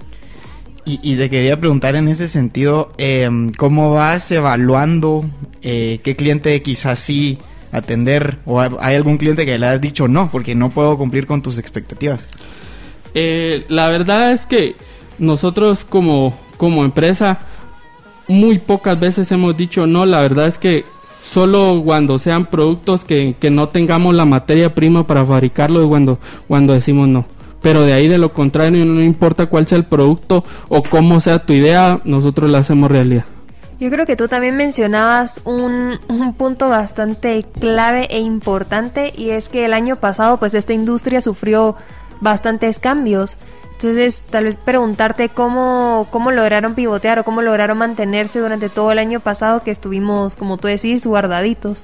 S2: Y, y te quería preguntar en ese sentido, eh, ¿cómo vas evaluando eh, qué cliente quizás sí atender o hay algún cliente que le has dicho no, porque no puedo cumplir con tus expectativas?
S5: Eh, la verdad es que nosotros como, como empresa muy pocas veces hemos dicho no, la verdad es que solo cuando sean productos que, no tengamos la materia prima para fabricarlo es cuando, cuando decimos no. Pero de ahí de lo contrario, no importa cuál sea el producto o cómo sea tu idea, nosotros la hacemos realidad.
S3: Yo creo que tú también mencionabas un, un, punto bastante clave e importante y es que el año pasado pues esta industria sufrió bastantes cambios. Entonces, tal vez preguntarte cómo, cómo lograron pivotear o cómo lograron mantenerse durante todo el año pasado que estuvimos, como tú decís, guardaditos.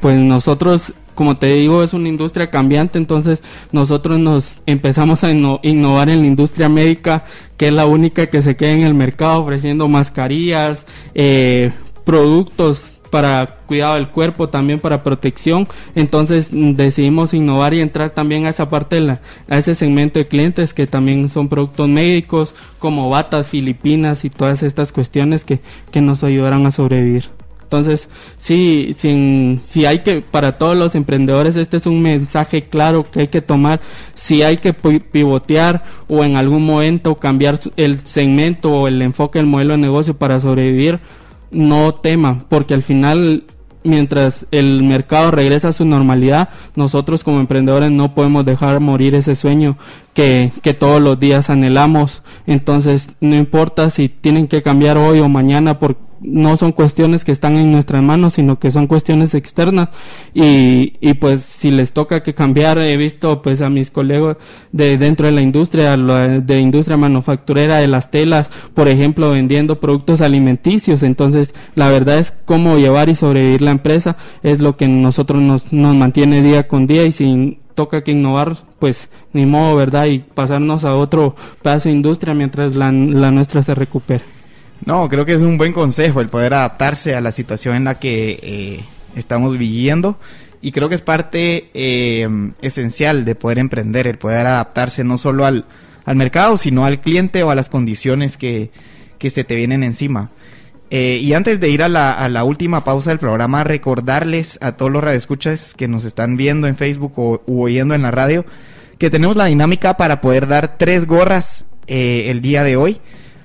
S5: Pues nosotros, como te digo, es una industria cambiante, entonces nosotros nos empezamos a innovar en la industria médica, que es la única que se queda en el mercado ofreciendo mascarillas, eh, productos para cuidado del cuerpo, también para protección. Entonces mm, decidimos innovar y entrar también a esa parte, de la, a ese segmento de clientes que también son productos médicos, como batas filipinas y todas estas cuestiones que, que nos ayudarán a sobrevivir. Entonces, sí, si hay que, para todos los emprendedores, este es un mensaje claro que hay que tomar. Si hay que pivotear o en algún momento cambiar el segmento o el enfoque del modelo de negocio para sobrevivir, no tema, porque al final mientras el mercado regresa a su normalidad, nosotros como emprendedores no podemos dejar morir ese sueño que, que, todos los días anhelamos. Entonces, no importa si tienen que cambiar hoy o mañana por, no son cuestiones que están en nuestras manos, sino que son cuestiones externas y, y pues si les toca que cambiar, he visto pues a mis colegas de dentro de la industria, de industria manufacturera de las telas, por ejemplo, vendiendo productos alimenticios, entonces la verdad es cómo llevar y sobrevivir la empresa es lo que nosotros nos, nos mantiene día con día y sin toca que innovar, pues ni modo, ¿verdad? Y pasarnos a otro pedazo de industria mientras la, la nuestra se recupere.
S2: No, creo que es un buen consejo el poder adaptarse a la situación en la que eh, estamos viviendo y creo que es parte eh, esencial de poder emprender, el poder adaptarse no solo al, al mercado, sino al cliente o a las condiciones que, que se te vienen encima. Eh, y antes de ir a la, a la, última pausa del programa, recordarles a todos los radioescuchas que nos están viendo en Facebook o oyendo en la radio que tenemos la dinámica para poder dar tres gorras el día de hoy.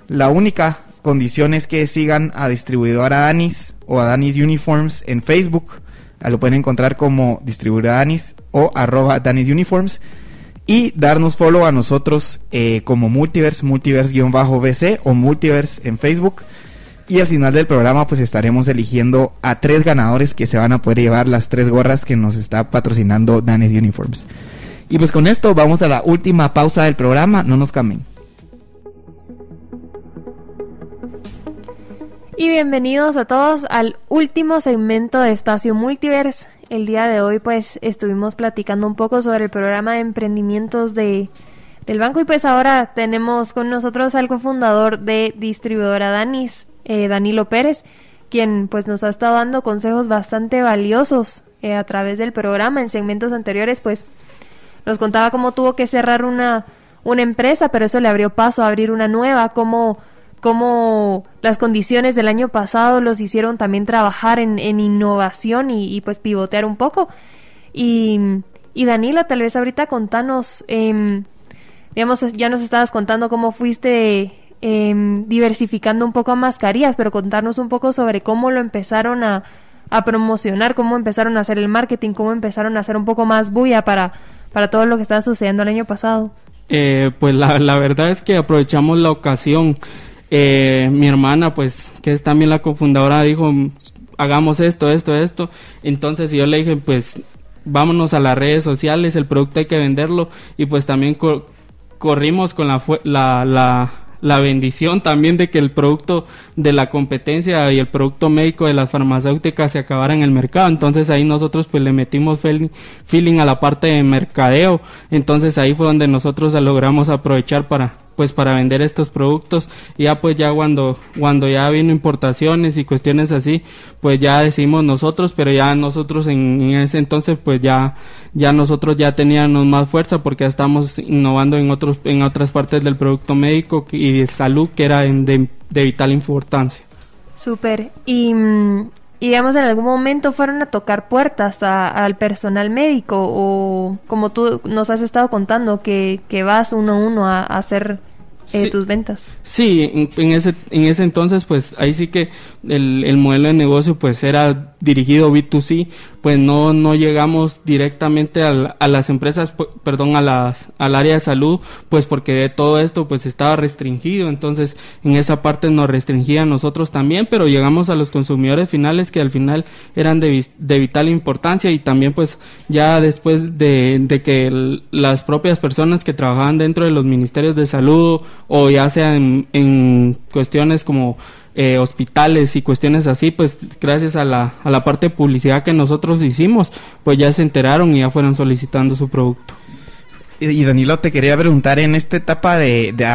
S2: La única condición es que sigan a distribuidora Danis o a Danis Uniforms en Facebook. Lo pueden encontrar como distribuidora Danis o arroba Danis Uniforms. Y darnos follow a nosotros eh, como Multiverse, Multiverse-BC o Multiverse en Facebook. Y al final del programa pues estaremos eligiendo a tres ganadores que se van a poder llevar las tres gorras que nos está patrocinando Danis Uniforms. Y pues con esto vamos a la última pausa del programa, no nos cambien.
S3: Y bienvenidos a todos al último segmento de Espacio Multiverse. El día de hoy pues estuvimos platicando un poco sobre el programa de emprendimientos de, del banco y pues ahora tenemos con nosotros al cofundador de distribuidora Danis, eh, Danilo Pérez, quien pues nos ha estado dando consejos bastante valiosos eh, a través del programa. En segmentos anteriores pues nos contaba cómo tuvo que cerrar una, una empresa, pero eso le abrió paso a abrir una nueva, cómo cómo las condiciones del año pasado los hicieron también trabajar en, innovación y, pues pivotear un poco. Y, y, Danilo, tal vez ahorita contanos, eh, digamos, ya nos estabas contando cómo fuiste em, diversificando un poco a mascarillas, pero contarnos un poco sobre cómo lo empezaron a, a promocionar, cómo empezaron a hacer el marketing, cómo empezaron a hacer un poco más bulla para, para todo lo que estaba sucediendo el año pasado.
S5: Eh, pues la, la verdad es que aprovechamos la ocasión eh, mi hermana, pues, que es también la cofundadora, dijo, hagamos esto, esto, esto. Entonces yo le dije, pues, vámonos a las redes sociales, el producto hay que venderlo. Y pues también corrimos con la, la, la, la bendición también de que el producto de la competencia y el producto médico de las farmacéuticas se acabara en el mercado. Entonces ahí nosotros pues le metimos feeling a la parte de mercadeo. Entonces ahí fue donde nosotros logramos aprovechar para pues para vender estos productos ya pues ya cuando cuando ya vino importaciones y cuestiones así pues ya decimos nosotros pero ya nosotros en, ese entonces pues ya ya nosotros ya teníamos más fuerza porque ya estamos innovando en otros en otras partes del producto médico y de salud que era de, vital importancia
S3: Súper. Y, y, digamos, en algún momento fueron a tocar puertas al personal médico o como tú nos has estado contando, que, que vas uno a uno a, a hacer eh, tus ventas.
S5: Sí, en, ese, en ese entonces, pues ahí sí que el, el modelo de negocio pues era dirigido B2C, pues no, no llegamos directamente a las empresas, perdón, a las, al área de salud, pues porque todo esto pues estaba restringido, entonces en esa parte nos restringía a nosotros también, pero llegamos a los consumidores finales que al final eran de, de vital importancia y también pues ya después de, de que las propias personas que trabajaban dentro de los ministerios de salud o ya sea en, en cuestiones como eh, hospitales y cuestiones así, pues gracias a la, a la parte de publicidad que nosotros hicimos, pues ya se enteraron y ya fueron solicitando su producto.
S2: Y Danilo, te quería preguntar en esta etapa de, de,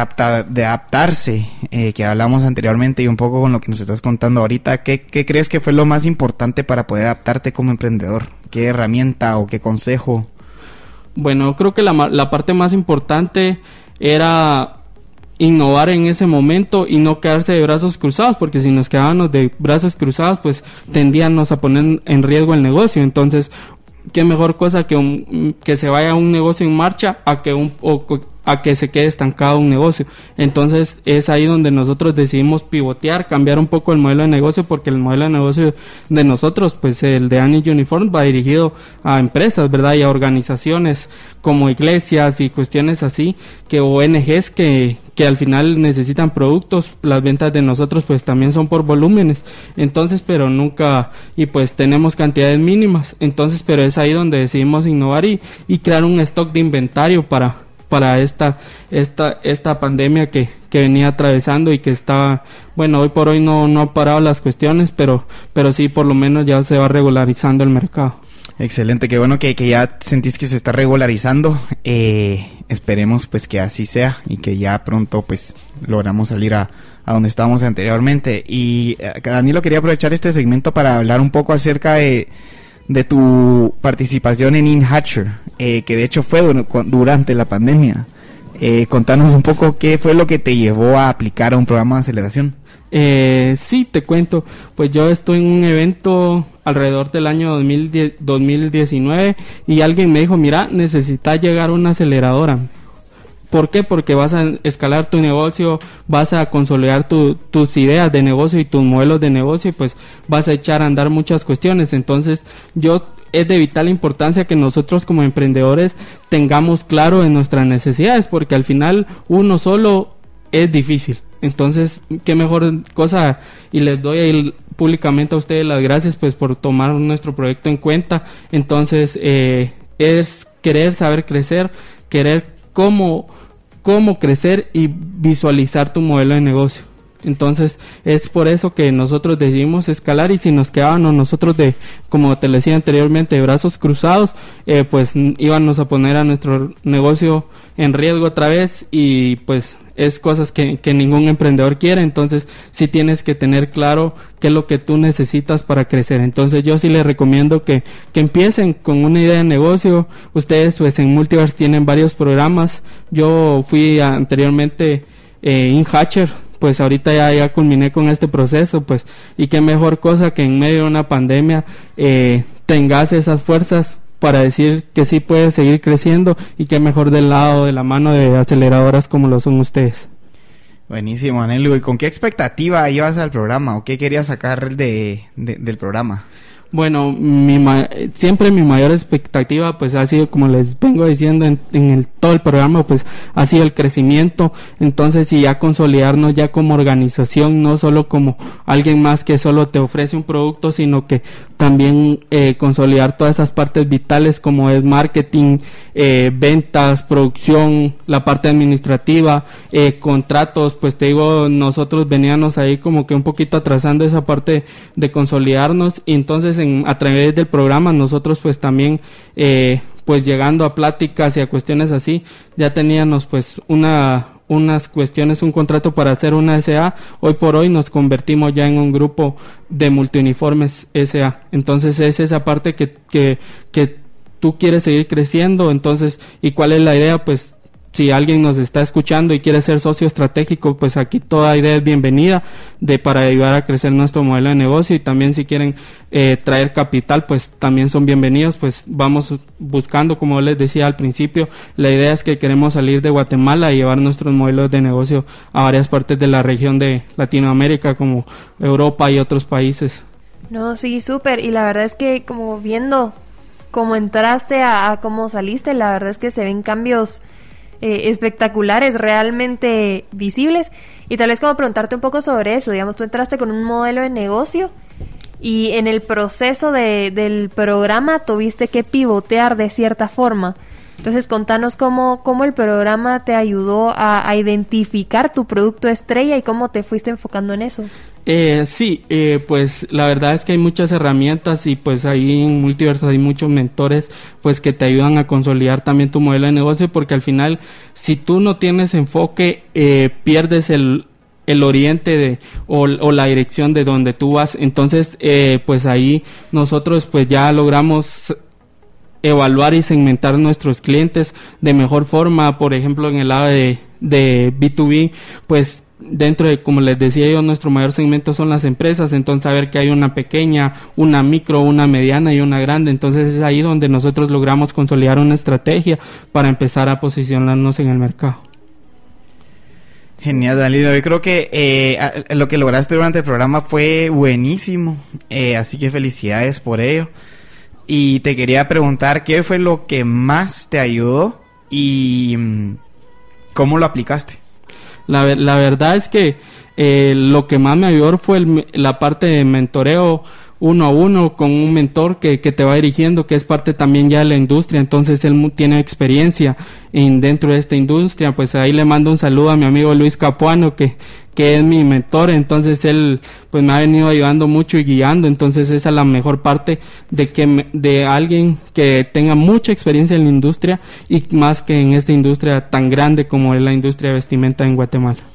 S2: de adaptarse, eh, que hablamos anteriormente y un poco con lo que nos estás contando ahorita, ¿qué, ¿qué, crees que fue lo más importante para poder adaptarte como emprendedor? ¿Qué herramienta o qué consejo?
S5: Bueno, creo que la, la parte más importante era innovar en ese momento y no quedarse de brazos cruzados, porque si nos quedábamos de brazos cruzados, pues tendíamos a poner en riesgo el negocio. Entonces, qué mejor cosa que, un, que se vaya un negocio en marcha a que un, a que se quede estancado un negocio. Entonces es ahí donde nosotros decidimos pivotear, cambiar un poco el modelo de negocio porque el modelo de negocio de nosotros, pues el de Annie Uniform va dirigido a empresas, ¿verdad? Y a organizaciones como iglesias y cuestiones así, que ONGs que, que al final necesitan productos, las ventas de nosotros pues también son por volúmenes, entonces pero nunca, y pues tenemos cantidades mínimas, entonces pero es ahí donde decidimos innovar y, y crear un stock de inventario para para esta, esta, esta pandemia que, que venía atravesando y que estaba, bueno, hoy por hoy no, no ha parado las cuestiones, pero, pero sí por lo menos ya se va regularizando el mercado.
S2: Excelente, qué bueno que, que ya sentís que se está regularizando. Eh, esperemos pues que así sea y que ya pronto pues logramos salir a, a donde estábamos anteriormente. Y eh, Danilo quería aprovechar este segmento para hablar un poco acerca de de tu participación en InHatcher, eh, que de hecho fue durante la pandemia. Eh, contanos un poco qué fue lo que te llevó a aplicar a un programa de aceleración.
S5: Eh, sí, te cuento. Pues yo estoy en un evento alrededor del año 2019 y alguien me dijo, mira, necesitas llegar a una aceleradora. ¿Por qué? Porque vas a escalar tu negocio, vas a consolidar tus ideas de negocio y tus modelos de negocio y pues vas a echar a andar muchas cuestiones. Entonces yo es de vital importancia que nosotros como emprendedores tengamos claro en nuestras necesidades porque al final uno solo es difícil. Entonces, qué mejor cosa y les doy públicamente a ustedes las gracias pues por tomar nuestro proyecto en cuenta. Entonces, eh, es querer saber crecer, querer cómo cómo crecer y visualizar tu modelo de negocio. Entonces es por eso que nosotros decidimos escalar y si nos quedábamos nosotros de, como te decía anteriormente, de brazos cruzados, eh, pues íbamos a poner a nuestro negocio en riesgo otra vez y pues es cosas que, que, ningún emprendedor quiere, entonces sí tienes que tener claro qué es lo que tú necesitas para crecer. Entonces yo sí les recomiendo que, que empiecen con una idea de negocio. Ustedes pues en Multiverse tienen varios programas. Yo fui anteriormente eh, InHatcher, pues ahorita ya, ya culminé con este proceso, pues y qué mejor cosa que en medio de una pandemia eh, tengas esas fuerzas para decir que sí puede seguir creciendo y que mejor del lado de la mano de aceleradoras como lo son ustedes.
S2: Buenísimo, Anelo. ¿Y con qué expectativa ibas al programa o qué querías sacar de, del programa?
S5: Bueno, mi siempre mi mayor expectativa pues ha sido, como les vengo diciendo en, el, todo el programa, pues ha sido el crecimiento. Entonces, y ya consolidarnos ya como organización, no solo como alguien más que solo te ofrece un producto, sino que también eh, consolidar todas esas partes vitales como es marketing, eh, ventas, producción, la parte administrativa, eh, contratos, pues te digo, nosotros veníamos ahí como que un poquito atrasando esa parte de consolidarnos y entonces a través del programa nosotros pues también pues llegando a pláticas y a cuestiones así ya teníamos pues una unas cuestiones, un contrato para hacer una SA, hoy por hoy nos convertimos ya en un grupo de multiuniformes SA. Entonces es esa parte que, que, que tú quieres seguir creciendo, entonces, ¿y cuál es la idea? Pues si alguien nos está escuchando y quiere ser socio estratégico, pues aquí toda idea es bienvenida de para ayudar a crecer nuestro modelo de negocio y también si quieren eh, traer capital, pues también son bienvenidos. Pues vamos buscando, como les decía al principio, la idea es que queremos salir de Guatemala y llevar nuestros modelos de negocio a varias partes de la región de Latinoamérica, como Europa y otros países.
S3: No, sí, súper. Y la verdad es que como viendo cómo entraste a, a cómo saliste, la verdad es que se ven cambios eh, espectaculares, realmente visibles. Y tal vez como preguntarte un poco sobre eso, digamos, tú entraste con un modelo de negocio y en el proceso de, del programa tuviste que pivotear de cierta forma. Entonces, contanos cómo, cómo el programa te ayudó a, a identificar tu producto estrella y cómo te fuiste enfocando en eso.
S5: Eh, sí, eh, pues la verdad es que hay muchas herramientas y pues ahí en Multiverso hay muchos mentores pues que te ayudan a consolidar también tu modelo de negocio porque al final si tú no tienes enfoque eh, pierdes el, el oriente de o, o, la dirección de donde tú vas. Entonces eh, pues ahí nosotros pues ya logramos evaluar y segmentar nuestros clientes de mejor forma. Por ejemplo en el lado de, de B2B pues dentro de, como les decía yo, nuestro mayor segmento son las empresas, entonces saber que hay una pequeña, una micro, una mediana y una grande, entonces es ahí donde nosotros logramos consolidar una estrategia para empezar a posicionarnos en el mercado.
S2: Genial, Danilo. Yo creo que eh, lo que lograste durante el programa fue buenísimo, eh, así que felicidades por ello. Y te quería preguntar qué fue lo que más te ayudó y mm, cómo lo aplicaste.
S5: La, la verdad es que eh, lo que más me ayudó fue la parte de mentoreo uno a uno con un mentor que, que, te va dirigiendo, que es parte también ya de la industria, entonces él tiene experiencia en, dentro de esta industria, pues ahí le mando un saludo a mi amigo Luis Capuano, que, que es mi mentor, entonces él pues me ha venido ayudando mucho y guiando, entonces esa es la mejor parte de que de alguien que tenga mucha experiencia en la industria y más que en esta industria tan grande como es la industria de vestimenta en Guatemala.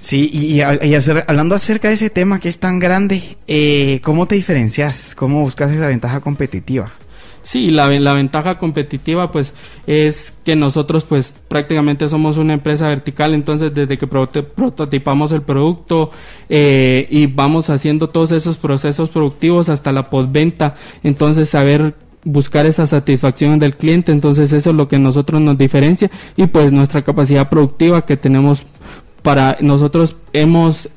S2: Sí, y, hablando acerca de ese tema que es tan grande, eh, ¿cómo te diferencias? ¿Cómo buscas esa ventaja competitiva?
S5: Sí, la, la, ventaja competitiva pues es que nosotros pues prácticamente somos una empresa vertical, entonces desde que prototipamos el producto eh, y vamos haciendo todos esos procesos productivos hasta la postventa, entonces saber buscar esa satisfacción del cliente, entonces eso es lo que nosotros nos diferencia y pues nuestra capacidad productiva que tenemos para nosotros hemos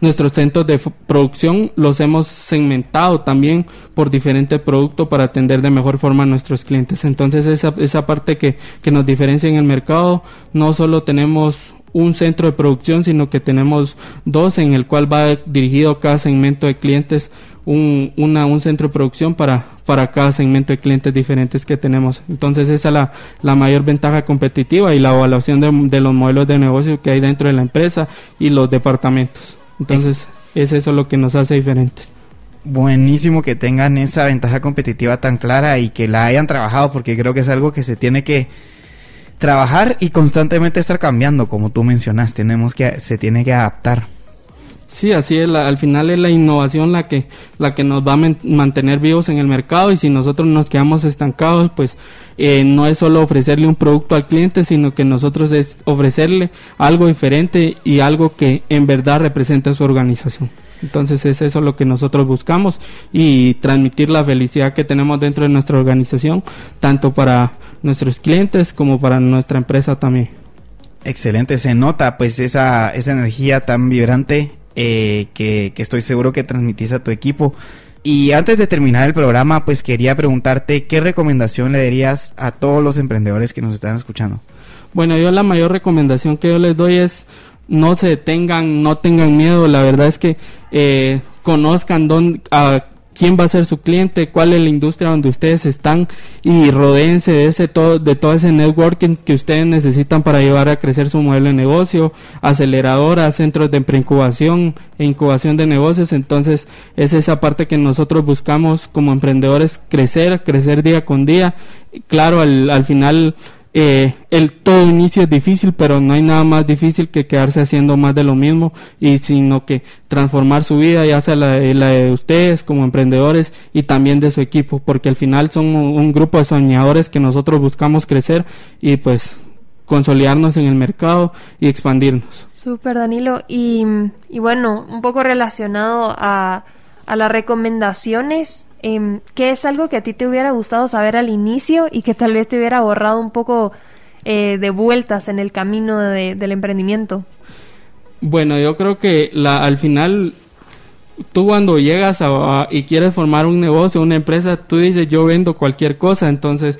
S5: nuestros centros de producción los hemos segmentado también por diferentes productos para atender de mejor forma a nuestros clientes. Entonces esa, esa parte que, que nos diferencia en el mercado, no solo tenemos un centro de producción, sino que tenemos dos en el cual va dirigido cada segmento de clientes un, una, un centro de producción para, para cada segmento de clientes diferentes que tenemos. Entonces esa es la, la mayor ventaja competitiva y la evaluación de, de, los modelos de negocio que hay dentro de la empresa y los departamentos. Entonces es, eso lo que nos hace diferentes.
S2: Buenísimo que tengan esa ventaja competitiva tan clara y que la hayan trabajado porque creo que es algo que se tiene que trabajar y constantemente estar cambiando como tú mencionas tenemos que se tiene que adaptar
S5: Sí, así es, al final es la innovación la que, la que nos va a mantener vivos en el mercado y si nosotros nos quedamos estancados, pues eh, no es solo ofrecerle un producto al cliente, sino que nosotros es ofrecerle algo diferente y algo que en verdad represente su organización. Entonces es eso lo que nosotros buscamos y transmitir la felicidad que tenemos dentro de nuestra organización, tanto para nuestros clientes como para nuestra empresa también.
S2: Excelente, se nota pues esa, esa energía tan vibrante eh, que, estoy seguro que transmitís a tu equipo. Y antes de terminar el programa, pues quería preguntarte qué recomendación le darías a todos los emprendedores que nos están escuchando.
S5: Bueno, yo la mayor recomendación que yo les doy es no se detengan, no tengan miedo. La verdad es que eh, conozcan dónde, a quién va a ser su cliente, cuál es la industria donde ustedes están y rodeense de ese todo, de todo ese networking que ustedes necesitan para llevar a crecer su modelo de negocio, aceleradoras, centros de preincubación e incubación de negocios. Entonces, es esa parte que nosotros buscamos como emprendedores crecer, crecer día con día. Claro, al, al final eh, el todo inicio es difícil, pero no hay nada más difícil que quedarse haciendo más de lo mismo y sino que transformar su vida, ya sea la, de ustedes como emprendedores y también de su equipo, porque al final son un, grupo de soñadores que nosotros buscamos crecer y pues consolidarnos en el mercado y expandirnos.
S3: Súper, Danilo. Y, y bueno, un poco relacionado a, a las recomendaciones eh, ¿qué es algo que a ti te hubiera gustado saber al inicio y que tal vez te hubiera borrado un poco eh, de vueltas en el camino del emprendimiento?
S5: Bueno, yo creo que la, al final tú cuando llegas y quieres formar un negocio, una empresa, tú dices yo vendo cualquier cosa, entonces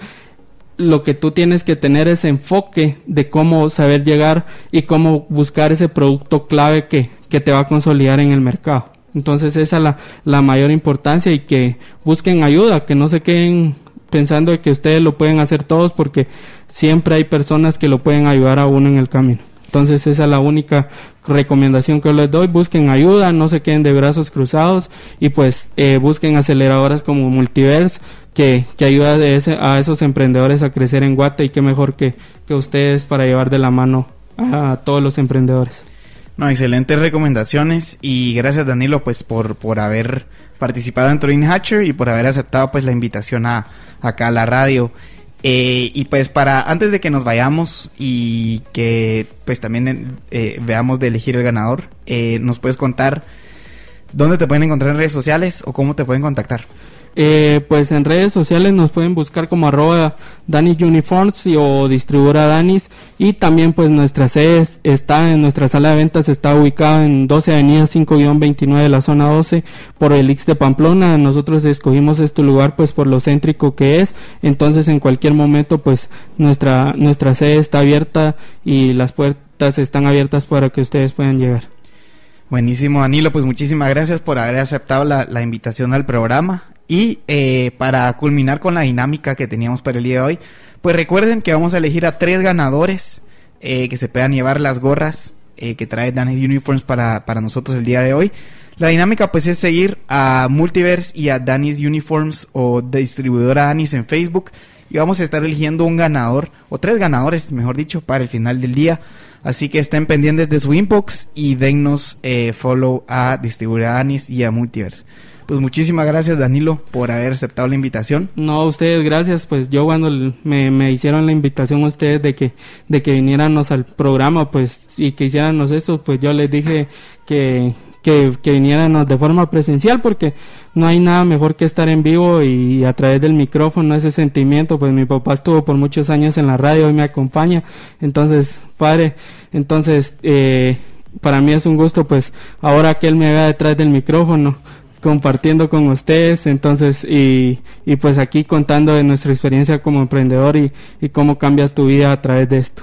S5: lo que tú tienes que tener es enfoque de cómo saber llegar y cómo buscar ese producto clave que, que te va a consolidar en el mercado. Entonces esa es la, la mayor importancia y que busquen ayuda, que no se queden pensando que ustedes lo pueden hacer todos porque siempre hay personas que lo pueden ayudar a uno en el camino. Entonces esa es la única recomendación que les doy. Busquen ayuda, no se queden de brazos cruzados y pues eh, busquen aceleradoras como Multiverse que, que ayuda a esos emprendedores a crecer en Guate y qué mejor que, que ustedes para llevar de la mano a todos los emprendedores.
S2: No, excelentes recomendaciones y gracias Danilo pues por, por haber participado en Turing Hatcher y por haber aceptado pues la invitación a acá a la radio. Eh, y pues para antes de que nos vayamos y que pues también eh, veamos de elegir el ganador, eh, nos puedes contar dónde te pueden encontrar en redes sociales o cómo te pueden contactar.
S5: Eh, pues en redes sociales nos pueden buscar como arroba Danis Uniforms o distribuidora Danis y también pues nuestra sede está en nuestra sala de ventas está ubicada en 12 Avenida 5-29 de la zona 12 por el X de Pamplona nosotros escogimos este lugar pues por lo céntrico que es entonces en cualquier momento pues nuestra nuestra sede está abierta y las puertas están abiertas para que ustedes puedan llegar
S2: Buenísimo, Danilo. Pues muchísimas gracias por haber aceptado la invitación al programa. Y eh, para culminar con la dinámica que teníamos para el día de hoy, pues recuerden que vamos a elegir a tres ganadores eh, que se puedan llevar las gorras eh, que trae Danis Uniforms para, para nosotros el día de hoy. La dinámica pues es seguir a Multiverse y a Danis Uniforms o distribuidora Danis en Facebook y vamos a estar eligiendo un ganador o tres ganadores, mejor dicho, para el final del día. Así que estén pendientes de su inbox y dennos eh, follow a distribuidora Danis y a Multiverse. Pues muchísimas gracias Danilo por haber aceptado la invitación.
S5: No, a ustedes gracias, pues yo cuando me, me hicieron la invitación a ustedes de que, de que viniéramos al programa, pues, y que hiciéramos esto, pues yo les dije que, que, de forma presencial porque no hay nada mejor que estar en vivo y a través del micrófono ese sentimiento, pues mi papá estuvo por muchos años en la radio y me acompaña, entonces, padre, entonces, eh, para mí es un gusto, pues, ahora que él me vea detrás del micrófono, compartiendo con ustedes, entonces, y, y pues aquí contando de nuestra experiencia como emprendedor y, y cómo cambias tu vida a través de esto.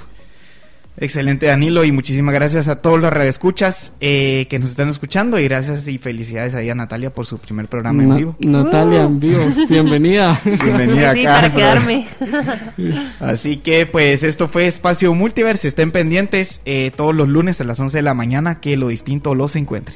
S2: Excelente Danilo y muchísimas gracias a todos los radioescuchas eh, que nos están escuchando y gracias y felicidades ahí a Natalia por su primer programa en vivo.
S5: Natalia, en vivo, bienvenida.
S2: Bienvenida
S3: Sí,
S2: acá.
S3: para
S2: al
S3: quedarme.
S2: Así que pues esto fue Espacio Multiverse. Estén pendientes eh, todos los lunes a las 11 de la mañana que lo distinto los encuentre.